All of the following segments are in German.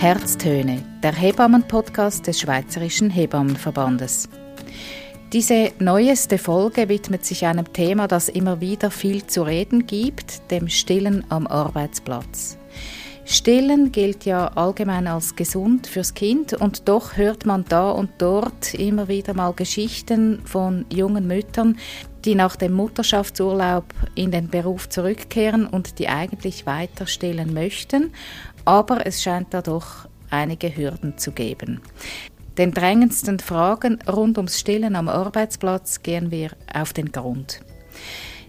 Herztöne, der Hebammen-Podcast des Schweizerischen Hebammenverbandes. Diese neueste Folge widmet sich einem Thema, das immer wieder viel zu reden gibt, dem Stillen am Arbeitsplatz. Stillen gilt ja allgemein als gesund fürs Kind und doch hört man da und dort immer wieder mal Geschichten von jungen Müttern, die nach dem Mutterschaftsurlaub in den Beruf zurückkehren und die eigentlich weiter stillen möchten, aber es scheint da doch einige Hürden zu geben. Den drängendsten Fragen rund ums Stillen am Arbeitsplatz gehen wir auf den Grund.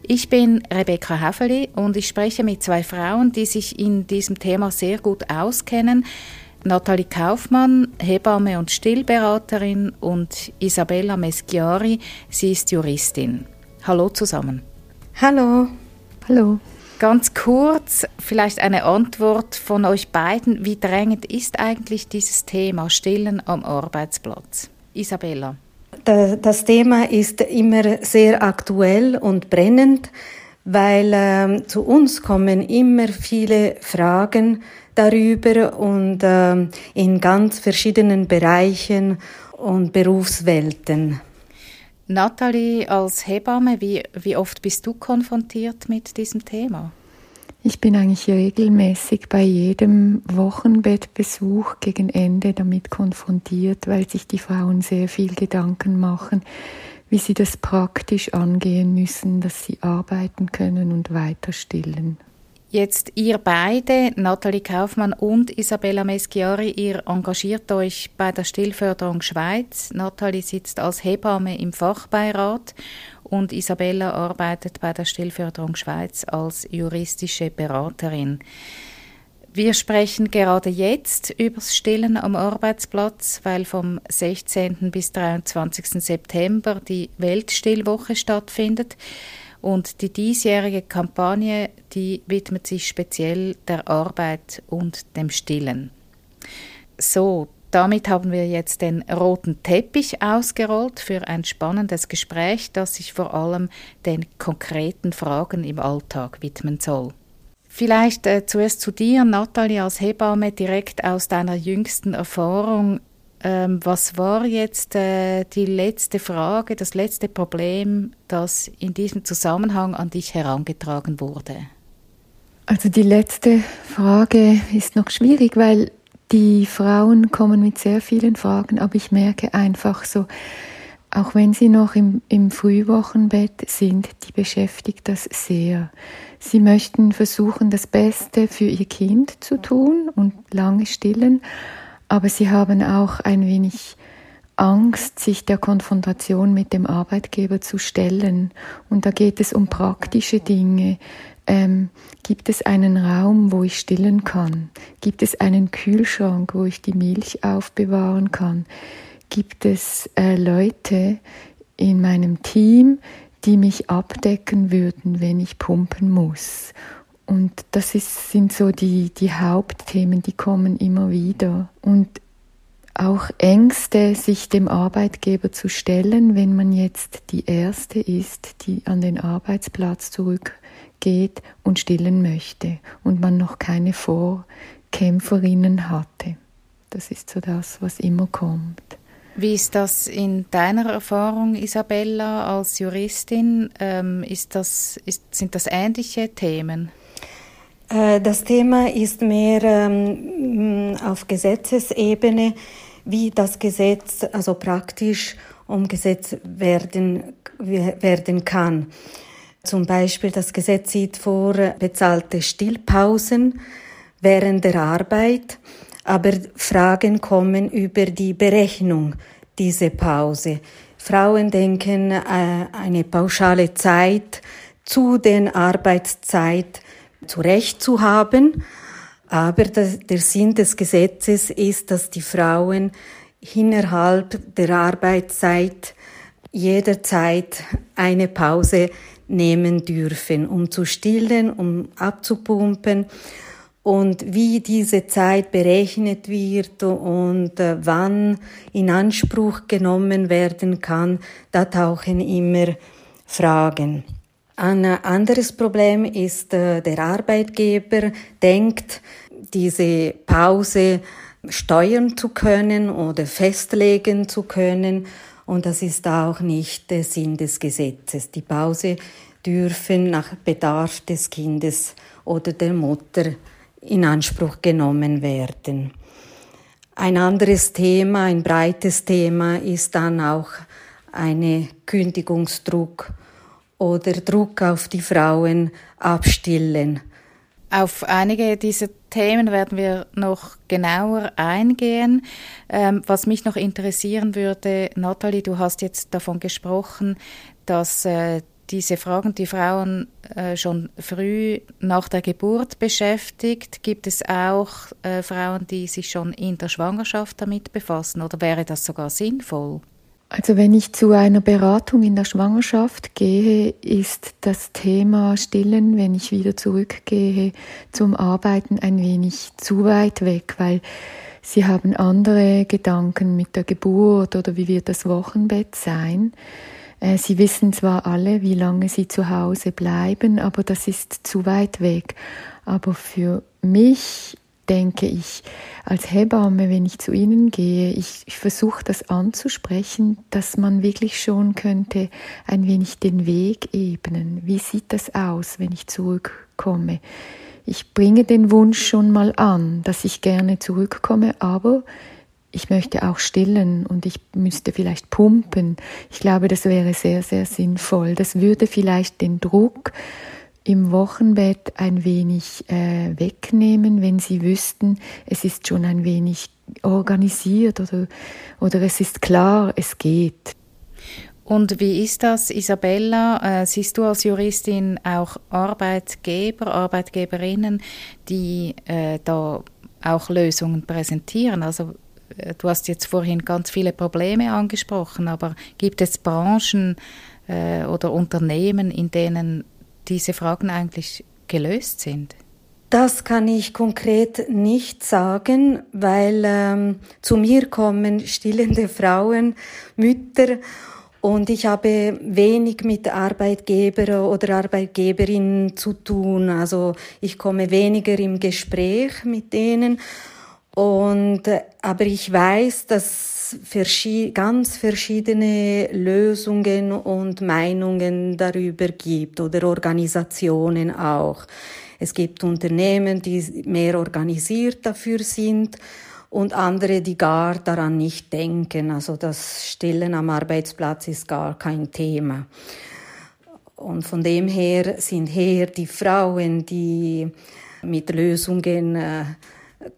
Ich bin Rebecca Häfeli und ich spreche mit zwei Frauen, die sich in diesem Thema sehr gut auskennen. Nathalie Kaufmann, Hebamme und Stillberaterin und Isabella Meschiari, sie ist Juristin. Hallo zusammen. Hallo. Hallo. Ganz kurz, vielleicht eine Antwort von euch beiden. Wie drängend ist eigentlich dieses Thema Stillen am Arbeitsplatz? Isabella. Das Thema ist immer sehr aktuell und brennend, weil äh, zu uns kommen immer viele Fragen darüber und äh, in ganz verschiedenen Bereichen und Berufswelten. Nathalie, als Hebamme, wie, wie oft bist du konfrontiert mit diesem Thema? Ich bin eigentlich regelmäßig bei jedem Wochenbettbesuch gegen Ende damit konfrontiert, weil sich die Frauen sehr viel Gedanken machen, wie sie das praktisch angehen müssen, dass sie arbeiten können und weiter stillen. Jetzt ihr beide, Nathalie Kaufmann und Isabella Meschiari, ihr engagiert euch bei der Stillförderung Schweiz. Nathalie sitzt als Hebamme im Fachbeirat und Isabella arbeitet bei der Stillförderung Schweiz als juristische Beraterin. Wir sprechen gerade jetzt über das Stillen am Arbeitsplatz, weil vom 16. bis 23. September die Weltstillwoche stattfindet. Und die diesjährige Kampagne, die widmet sich speziell der Arbeit und dem Stillen. So, damit haben wir jetzt den roten Teppich ausgerollt für ein spannendes Gespräch, das sich vor allem den konkreten Fragen im Alltag widmen soll. Vielleicht äh, zuerst zu dir, Nathalie, als Hebamme, direkt aus deiner jüngsten Erfahrung. Ähm, was war jetzt äh, die letzte Frage, das letzte Problem, das in diesem Zusammenhang an dich herangetragen wurde? Also die letzte Frage ist noch schwierig, weil die Frauen kommen mit sehr vielen Fragen, aber ich merke einfach so, auch wenn sie noch im, im Frühwochenbett sind, die beschäftigt das sehr. Sie möchten versuchen, das Beste für ihr Kind zu tun und lange stillen, aber sie haben auch ein wenig Angst, sich der Konfrontation mit dem Arbeitgeber zu stellen. Und da geht es um praktische Dinge. Ähm, gibt es einen Raum, wo ich stillen kann? Gibt es einen Kühlschrank, wo ich die Milch aufbewahren kann? Gibt es äh, Leute in meinem Team, die mich abdecken würden, wenn ich pumpen muss? Und das ist, sind so die, die Hauptthemen, die kommen immer wieder. Und auch Ängste, sich dem Arbeitgeber zu stellen, wenn man jetzt die Erste ist, die an den Arbeitsplatz zurückgeht und stillen möchte und man noch keine Vorkämpferinnen hatte. Das ist so das, was immer kommt. Wie ist das in deiner Erfahrung, Isabella, als Juristin? Ähm, ist das, ist, sind das ähnliche Themen? Äh, das Thema ist mehr ähm, auf Gesetzesebene, wie das Gesetz also praktisch umgesetzt werden, werden kann. Zum Beispiel das Gesetz sieht vor bezahlte Stillpausen während der Arbeit, aber Fragen kommen über die Berechnung dieser Pause. Frauen denken äh, eine pauschale Zeit zu den Arbeitszeit zurecht zu haben. Aber der Sinn des Gesetzes ist, dass die Frauen innerhalb der Arbeitszeit jederzeit eine Pause nehmen dürfen, um zu stillen, um abzupumpen. Und wie diese Zeit berechnet wird und äh, wann in Anspruch genommen werden kann, da tauchen immer Fragen. Ein anderes Problem ist, äh, der Arbeitgeber denkt, diese Pause steuern zu können oder festlegen zu können. Und das ist auch nicht der Sinn des Gesetzes. Die Pause dürfen nach Bedarf des Kindes oder der Mutter in Anspruch genommen werden. Ein anderes Thema, ein breites Thema ist dann auch eine Kündigungsdruck oder Druck auf die Frauen abstillen. Auf einige dieser Themen werden wir noch genauer eingehen. Ähm, was mich noch interessieren würde, Nathalie, du hast jetzt davon gesprochen, dass äh, diese Fragen die Frauen äh, schon früh nach der Geburt beschäftigt. Gibt es auch äh, Frauen, die sich schon in der Schwangerschaft damit befassen oder wäre das sogar sinnvoll? Also wenn ich zu einer Beratung in der Schwangerschaft gehe, ist das Thema Stillen, wenn ich wieder zurückgehe zum Arbeiten, ein wenig zu weit weg, weil sie haben andere Gedanken mit der Geburt oder wie wird das Wochenbett sein. Äh, sie wissen zwar alle, wie lange sie zu Hause bleiben, aber das ist zu weit weg. Aber für mich denke ich als Hebamme, wenn ich zu Ihnen gehe, ich, ich versuche das anzusprechen, dass man wirklich schon könnte ein wenig den Weg ebnen. Wie sieht das aus, wenn ich zurückkomme? Ich bringe den Wunsch schon mal an, dass ich gerne zurückkomme, aber ich möchte auch stillen und ich müsste vielleicht pumpen. Ich glaube, das wäre sehr, sehr sinnvoll. Das würde vielleicht den Druck im Wochenbett ein wenig äh, wegnehmen, wenn sie wüssten, es ist schon ein wenig organisiert oder, oder es ist klar, es geht. Und wie ist das, Isabella? Äh, siehst du als Juristin auch Arbeitgeber, Arbeitgeberinnen, die äh, da auch Lösungen präsentieren? Also äh, du hast jetzt vorhin ganz viele Probleme angesprochen, aber gibt es Branchen äh, oder Unternehmen, in denen diese Fragen eigentlich gelöst sind? Das kann ich konkret nicht sagen, weil ähm, zu mir kommen stillende Frauen, Mütter und ich habe wenig mit Arbeitgeber oder Arbeitgeberinnen zu tun. Also ich komme weniger im Gespräch mit denen. Und, äh, aber ich weiß, dass ganz verschiedene Lösungen und Meinungen darüber gibt oder Organisationen auch. Es gibt Unternehmen, die mehr organisiert dafür sind und andere, die gar daran nicht denken. Also das Stillen am Arbeitsplatz ist gar kein Thema. Und von dem her sind her die Frauen, die mit Lösungen äh,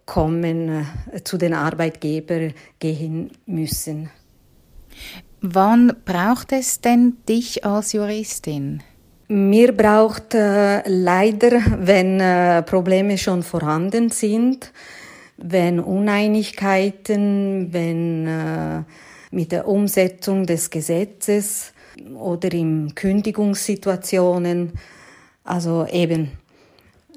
kommen, äh, zu den Arbeitgebern gehen müssen. Wann braucht es denn dich als Juristin? Mir braucht äh, leider, wenn äh, Probleme schon vorhanden sind, wenn Uneinigkeiten, wenn äh, mit der Umsetzung des Gesetzes oder in Kündigungssituationen, also eben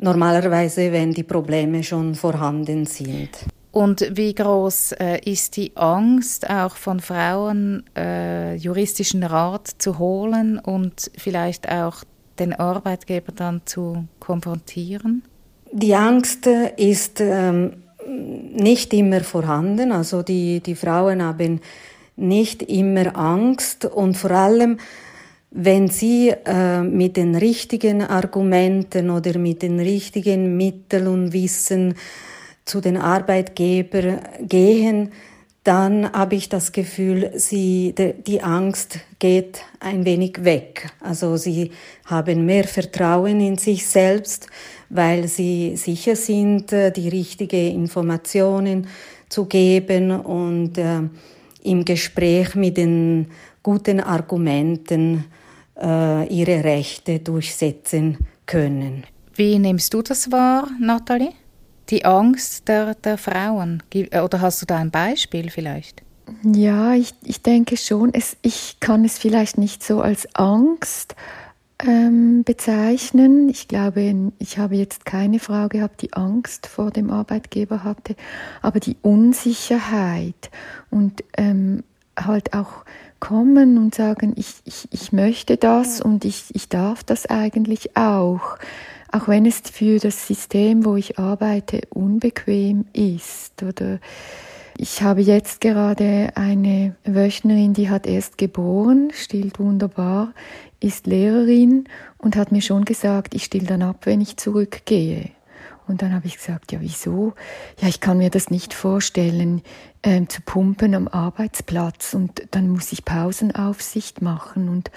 Normalerweise, wenn die Probleme schon vorhanden sind. Und wie groß äh, ist die Angst auch von Frauen, äh, juristischen Rat zu holen und vielleicht auch den Arbeitgeber dann zu konfrontieren? Die Angst ist ähm, nicht immer vorhanden. Also die, die Frauen haben nicht immer Angst und vor allem wenn Sie äh, mit den richtigen Argumenten oder mit den richtigen Mitteln und Wissen zu den Arbeitgebern gehen, dann habe ich das Gefühl, sie, die Angst geht ein wenig weg. Also sie haben mehr Vertrauen in sich selbst, weil sie sicher sind, äh, die richtigen Informationen zu geben und äh, im Gespräch mit den guten Argumenten äh, ihre Rechte durchsetzen können. Wie nimmst du das wahr, Nathalie? Die Angst der, der Frauen? Äh, oder hast du da ein Beispiel vielleicht? Ja, ich, ich denke schon. Es, ich kann es vielleicht nicht so als Angst ähm, bezeichnen. Ich glaube, ich habe jetzt keine Frau gehabt, die Angst vor dem Arbeitgeber hatte, aber die Unsicherheit und ähm, halt auch kommen und sagen, ich, ich, ich möchte das und ich, ich darf das eigentlich auch. auch wenn es für das System, wo ich arbeite, unbequem ist oder ich habe jetzt gerade eine Wöchnerin, die hat erst geboren, stillt wunderbar, ist Lehrerin und hat mir schon gesagt, ich still dann ab, wenn ich zurückgehe. Und dann habe ich gesagt, ja, wieso? Ja, ich kann mir das nicht vorstellen, ähm, zu pumpen am Arbeitsplatz und dann muss ich Pausenaufsicht machen und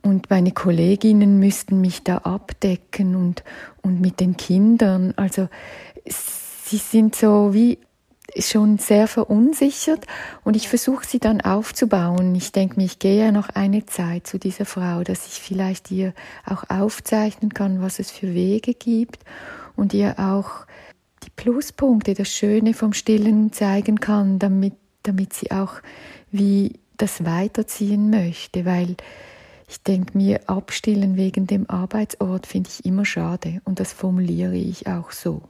und meine Kolleginnen müssten mich da abdecken und, und mit den Kindern. Also sie sind so wie schon sehr verunsichert und ich versuche sie dann aufzubauen. Ich denke mir, ich gehe ja noch eine Zeit zu dieser Frau, dass ich vielleicht ihr auch aufzeichnen kann, was es für Wege gibt und ihr auch die Pluspunkte, das Schöne vom Stillen zeigen kann, damit, damit sie auch wie das weiterziehen möchte, weil ich denke mir, abstillen wegen dem Arbeitsort finde ich immer schade und das formuliere ich auch so.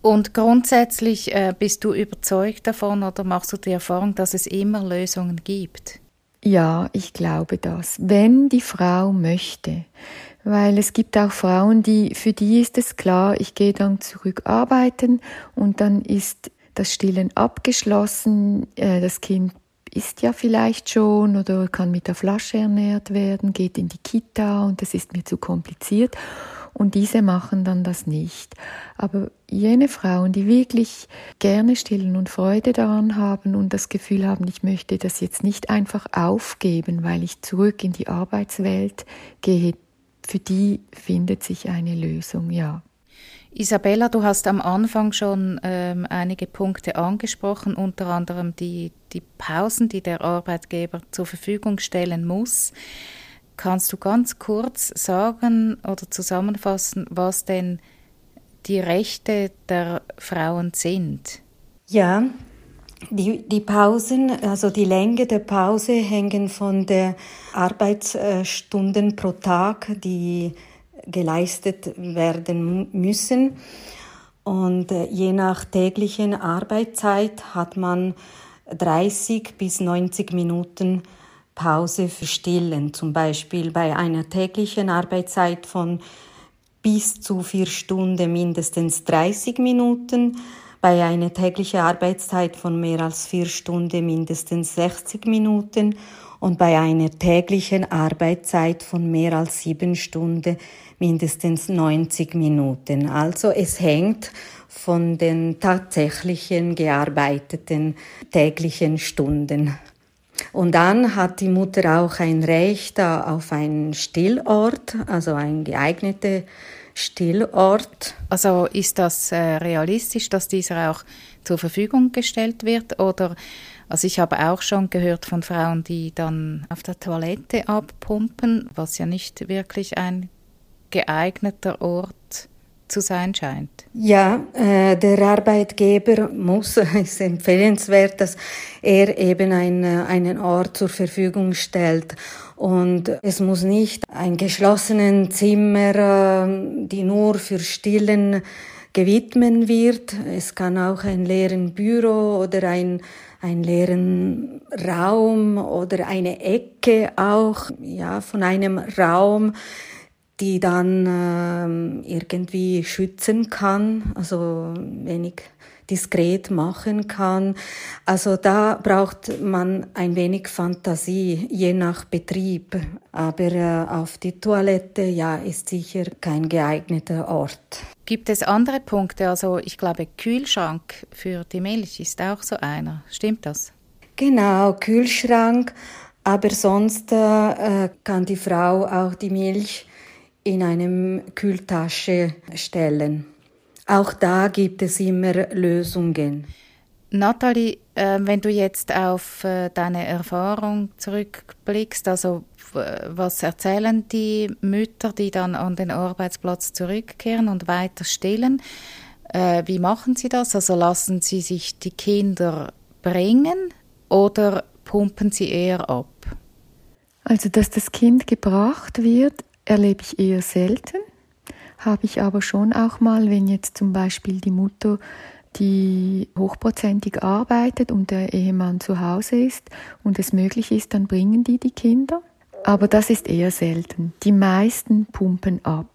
Und grundsätzlich äh, bist du überzeugt davon oder machst du die Erfahrung, dass es immer Lösungen gibt? Ja, ich glaube das. Wenn die Frau möchte. Weil es gibt auch Frauen, die, für die ist es klar, ich gehe dann zurück arbeiten und dann ist das Stillen abgeschlossen, äh, das Kind isst ja vielleicht schon oder kann mit der Flasche ernährt werden, geht in die Kita und das ist mir zu kompliziert und diese machen dann das nicht. Aber jene Frauen, die wirklich gerne stillen und Freude daran haben und das Gefühl haben, ich möchte das jetzt nicht einfach aufgeben, weil ich zurück in die Arbeitswelt gehe, für die findet sich eine Lösung, ja. Isabella, du hast am Anfang schon ähm, einige Punkte angesprochen, unter anderem die, die Pausen, die der Arbeitgeber zur Verfügung stellen muss. Kannst du ganz kurz sagen oder zusammenfassen, was denn die Rechte der Frauen sind? Ja, die, die Pausen, also die Länge der Pause hängen von der Arbeitsstunden pro Tag, die geleistet werden müssen. Und äh, je nach täglichen Arbeitszeit hat man 30 bis 90 Minuten Pause für Stillen, zum Beispiel bei einer täglichen Arbeitszeit von bis zu vier Stunden mindestens 30 Minuten, bei einer täglichen Arbeitszeit von mehr als vier Stunden mindestens 60 Minuten und bei einer täglichen Arbeitszeit von mehr als sieben Stunden mindestens 90 Minuten. Also es hängt von den tatsächlichen gearbeiteten täglichen Stunden. Und dann hat die Mutter auch ein Recht auf einen Stillort, also einen geeigneten Stillort. Also ist das äh, realistisch, dass dieser auch zur Verfügung gestellt wird? Oder also ich habe auch schon gehört von Frauen, die dann auf der Toilette abpumpen, was ja nicht wirklich ein geeigneter Ort zu sein scheint. Ja, äh, der Arbeitgeber muss, ist empfehlenswert, dass er eben ein, äh, einen Ort zur Verfügung stellt. Und es muss nicht ein geschlossenes Zimmer, äh, die nur für Stillen gewidmen wird. Es kann auch ein leeren Büro oder ein ein leeren Raum oder eine Ecke auch, ja, von einem Raum die dann ähm, irgendwie schützen kann, also wenig diskret machen kann. Also da braucht man ein wenig Fantasie, je nach Betrieb. Aber äh, auf die Toilette, ja, ist sicher kein geeigneter Ort. Gibt es andere Punkte? Also ich glaube, Kühlschrank für die Milch ist auch so einer. Stimmt das? Genau, Kühlschrank. Aber sonst äh, kann die Frau auch die Milch in einem Kühltasche stellen. Auch da gibt es immer Lösungen. Nathalie, äh, wenn du jetzt auf äh, deine Erfahrung zurückblickst, also was erzählen die Mütter, die dann an den Arbeitsplatz zurückkehren und weiter stillen? Äh, wie machen sie das? Also lassen sie sich die Kinder bringen oder pumpen sie eher ab? Also, dass das Kind gebracht wird, erlebe ich eher selten, habe ich aber schon auch mal, wenn jetzt zum Beispiel die Mutter die hochprozentig arbeitet und der Ehemann zu Hause ist und es möglich ist, dann bringen die die Kinder. Aber das ist eher selten. Die meisten pumpen ab.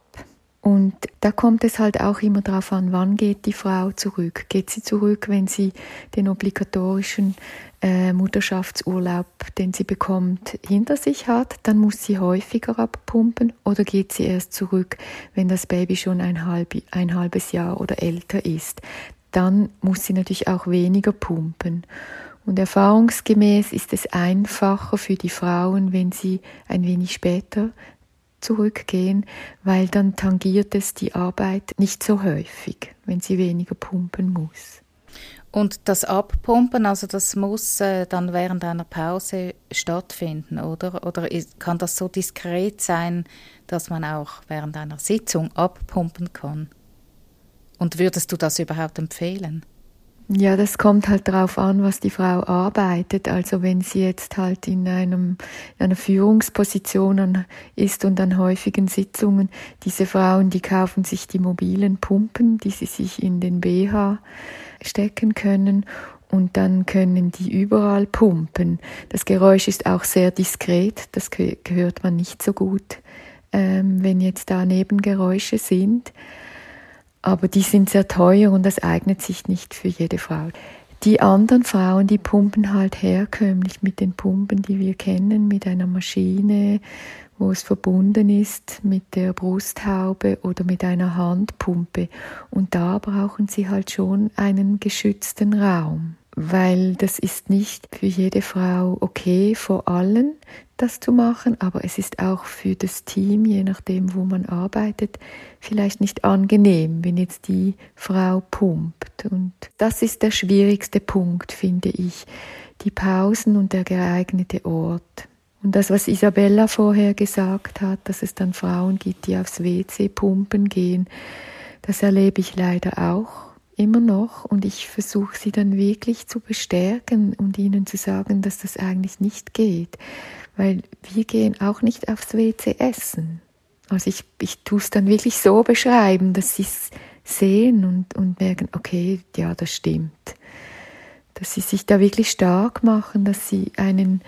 Und da kommt es halt auch immer darauf an, wann geht die Frau zurück. Geht sie zurück, wenn sie den obligatorischen äh, Mutterschaftsurlaub, den sie bekommt, hinter sich hat, dann muss sie häufiger abpumpen oder geht sie erst zurück, wenn das Baby schon ein, halb, ein halbes Jahr oder älter ist. Dann muss sie natürlich auch weniger pumpen. Und erfahrungsgemäß ist es einfacher für die Frauen, wenn sie ein wenig später zurückgehen, weil dann tangiert es die Arbeit nicht so häufig, wenn sie weniger pumpen muss. Und das Abpumpen, also das muss äh, dann während einer Pause stattfinden, oder? Oder ist, kann das so diskret sein, dass man auch während einer Sitzung abpumpen kann? Und würdest du das überhaupt empfehlen? Ja, das kommt halt darauf an, was die Frau arbeitet. Also wenn sie jetzt halt in, einem, in einer Führungsposition ist und an häufigen Sitzungen, diese Frauen, die kaufen sich die mobilen Pumpen, die sie sich in den BH stecken können und dann können die überall pumpen. Das Geräusch ist auch sehr diskret, das gehört man nicht so gut, ähm, wenn jetzt da Nebengeräusche sind aber die sind sehr teuer und das eignet sich nicht für jede Frau. Die anderen Frauen, die pumpen halt herkömmlich mit den Pumpen, die wir kennen, mit einer Maschine, wo es verbunden ist mit der Brusthaube oder mit einer Handpumpe. Und da brauchen sie halt schon einen geschützten Raum weil das ist nicht für jede Frau okay, vor allem das zu machen, aber es ist auch für das Team, je nachdem, wo man arbeitet, vielleicht nicht angenehm, wenn jetzt die Frau pumpt. Und das ist der schwierigste Punkt, finde ich, die Pausen und der geeignete Ort. Und das, was Isabella vorher gesagt hat, dass es dann Frauen gibt, die aufs WC pumpen gehen, das erlebe ich leider auch immer noch und ich versuche sie dann wirklich zu bestärken und ihnen zu sagen, dass das eigentlich nicht geht, weil wir gehen auch nicht aufs WC essen. Also ich, ich tue es dann wirklich so beschreiben, dass sie es sehen und, und merken, okay, ja, das stimmt. Dass sie sich da wirklich stark machen, dass sie einen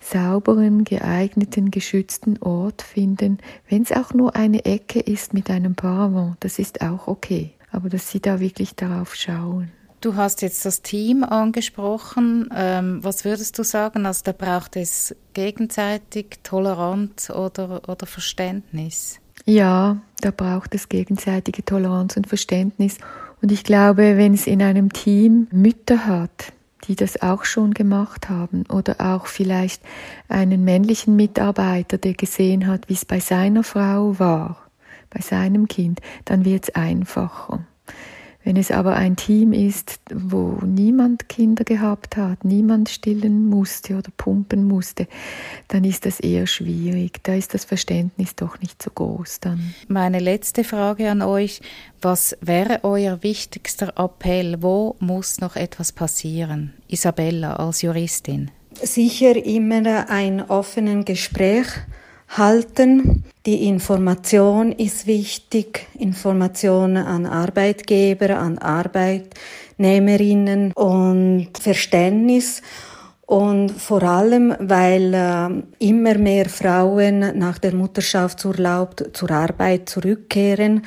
sauberen, geeigneten, geschützten Ort finden, wenn es auch nur eine Ecke ist mit einem Paravent, das ist auch okay aber dass sie da wirklich darauf schauen. Du hast jetzt das Team angesprochen. Ähm, was würdest du sagen? Also da braucht es gegenseitig Toleranz oder, oder Verständnis? Ja, da braucht es gegenseitige Toleranz und Verständnis. Und ich glaube, wenn es in einem Team Mütter hat, die das auch schon gemacht haben oder auch vielleicht einen männlichen Mitarbeiter, der gesehen hat, wie es bei seiner Frau war, bei seinem Kind, dann wird es einfacher. Wenn es aber ein Team ist, wo niemand Kinder gehabt hat, niemand stillen musste oder pumpen musste, dann ist das eher schwierig. Da ist das Verständnis doch nicht so groß dann. Meine letzte Frage an euch, was wäre euer wichtigster Appell? Wo muss noch etwas passieren? Isabella als Juristin. Sicher immer ein offenes Gespräch halten. Die Information ist wichtig, Information an Arbeitgeber, an Arbeitnehmerinnen und Verständnis. Und vor allem, weil äh, immer mehr Frauen nach der Mutterschaftsurlaub zur Arbeit zurückkehren.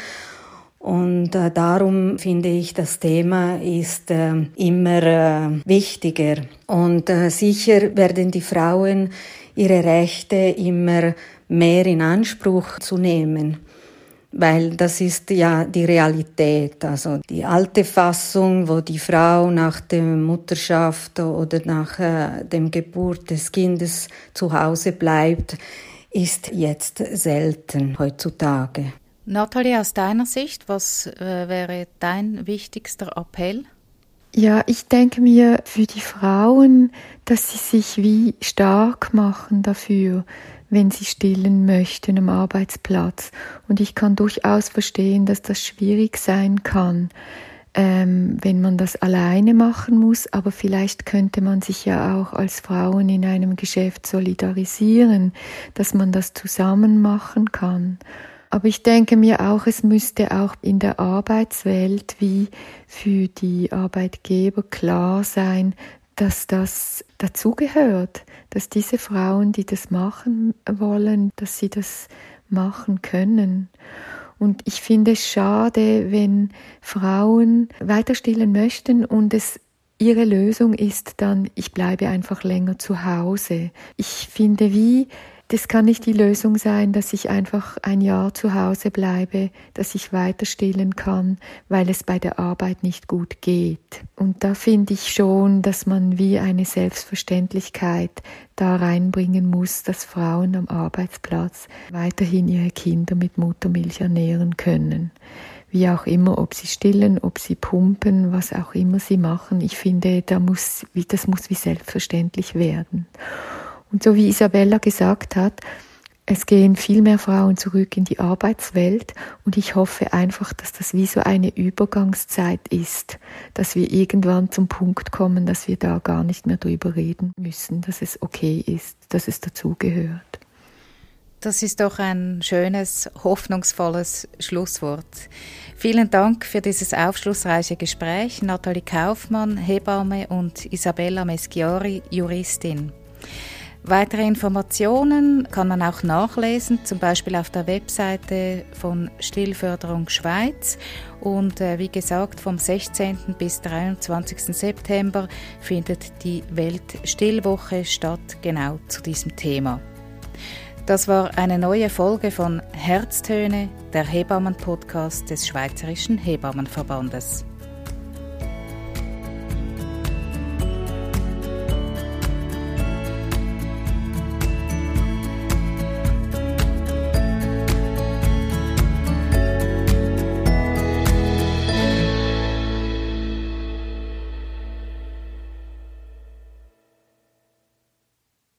Und äh, darum finde ich, das Thema ist äh, immer äh, wichtiger. Und äh, sicher werden die Frauen ihre Rechte immer mehr in Anspruch zu nehmen. Weil das ist ja die Realität. Also die alte Fassung, wo die Frau nach der Mutterschaft oder nach äh, dem Geburt des Kindes zu Hause bleibt, ist jetzt selten heutzutage. Nathalie, aus deiner Sicht, was äh, wäre dein wichtigster Appell? Ja, ich denke mir für die Frauen, dass sie sich wie stark machen dafür, wenn sie stillen möchten am Arbeitsplatz. Und ich kann durchaus verstehen, dass das schwierig sein kann, ähm, wenn man das alleine machen muss. Aber vielleicht könnte man sich ja auch als Frauen in einem Geschäft solidarisieren, dass man das zusammen machen kann. Aber ich denke mir auch, es müsste auch in der Arbeitswelt wie für die Arbeitgeber klar sein, dass das dazugehört, dass diese Frauen, die das machen wollen, dass sie das machen können. Und ich finde es schade, wenn Frauen weiter stillen möchten und es ihre Lösung ist dann, ich bleibe einfach länger zu Hause. Ich finde, wie das kann nicht die Lösung sein, dass ich einfach ein Jahr zu Hause bleibe, dass ich weiter stillen kann, weil es bei der Arbeit nicht gut geht. Und da finde ich schon, dass man wie eine Selbstverständlichkeit da reinbringen muss, dass Frauen am Arbeitsplatz weiterhin ihre Kinder mit Muttermilch ernähren können wie auch immer, ob sie stillen, ob sie pumpen, was auch immer sie machen. Ich finde, da muss, das muss wie selbstverständlich werden. Und so wie Isabella gesagt hat, es gehen viel mehr Frauen zurück in die Arbeitswelt und ich hoffe einfach, dass das wie so eine Übergangszeit ist, dass wir irgendwann zum Punkt kommen, dass wir da gar nicht mehr drüber reden müssen, dass es okay ist, dass es dazugehört. Das ist doch ein schönes, hoffnungsvolles Schlusswort. Vielen Dank für dieses aufschlussreiche Gespräch, Nathalie Kaufmann, Hebamme und Isabella Meschiori, Juristin. Weitere Informationen kann man auch nachlesen, zum Beispiel auf der Webseite von Stillförderung Schweiz. Und äh, wie gesagt, vom 16. bis 23. September findet die Weltstillwoche statt, genau zu diesem Thema. Das war eine neue Folge von Herztöne, der Hebammen-Podcast des Schweizerischen Hebammenverbandes.